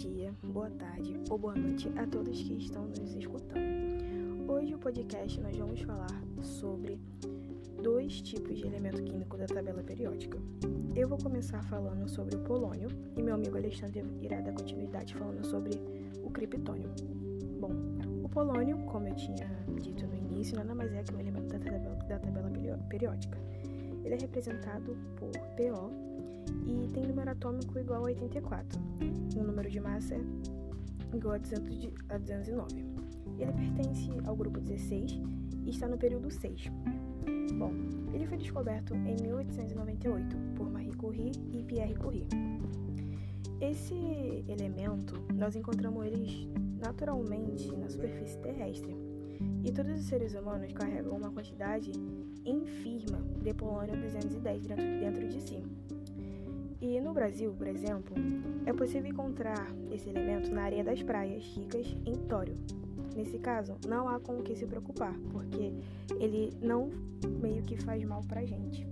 dia, boa tarde ou boa noite a todos que estão nos escutando. Hoje o podcast nós vamos falar sobre dois tipos de elemento químico da tabela periódica. Eu vou começar falando sobre o polônio e meu amigo Alexandre irá dar continuidade falando sobre o criptônio. Bom, o polônio, como eu tinha dito no início, nada mais é que um elemento da tabela, da tabela periódica. Ele é representado por PO e tem número atômico igual a 84. O número de massa é igual a, 200 de, a 209. Ele pertence ao grupo 16 e está no período 6. Bom, ele foi descoberto em 1898 por Marie Curie e Pierre Curie. Esse elemento, nós encontramos eles naturalmente na superfície terrestre, e todos os seres humanos carregam uma quantidade infirma de polônio 210 dentro, dentro de si. E no Brasil, por exemplo, é possível encontrar esse elemento na areia das praias ricas em tório. Nesse caso, não há com o que se preocupar, porque ele não meio que faz mal pra gente.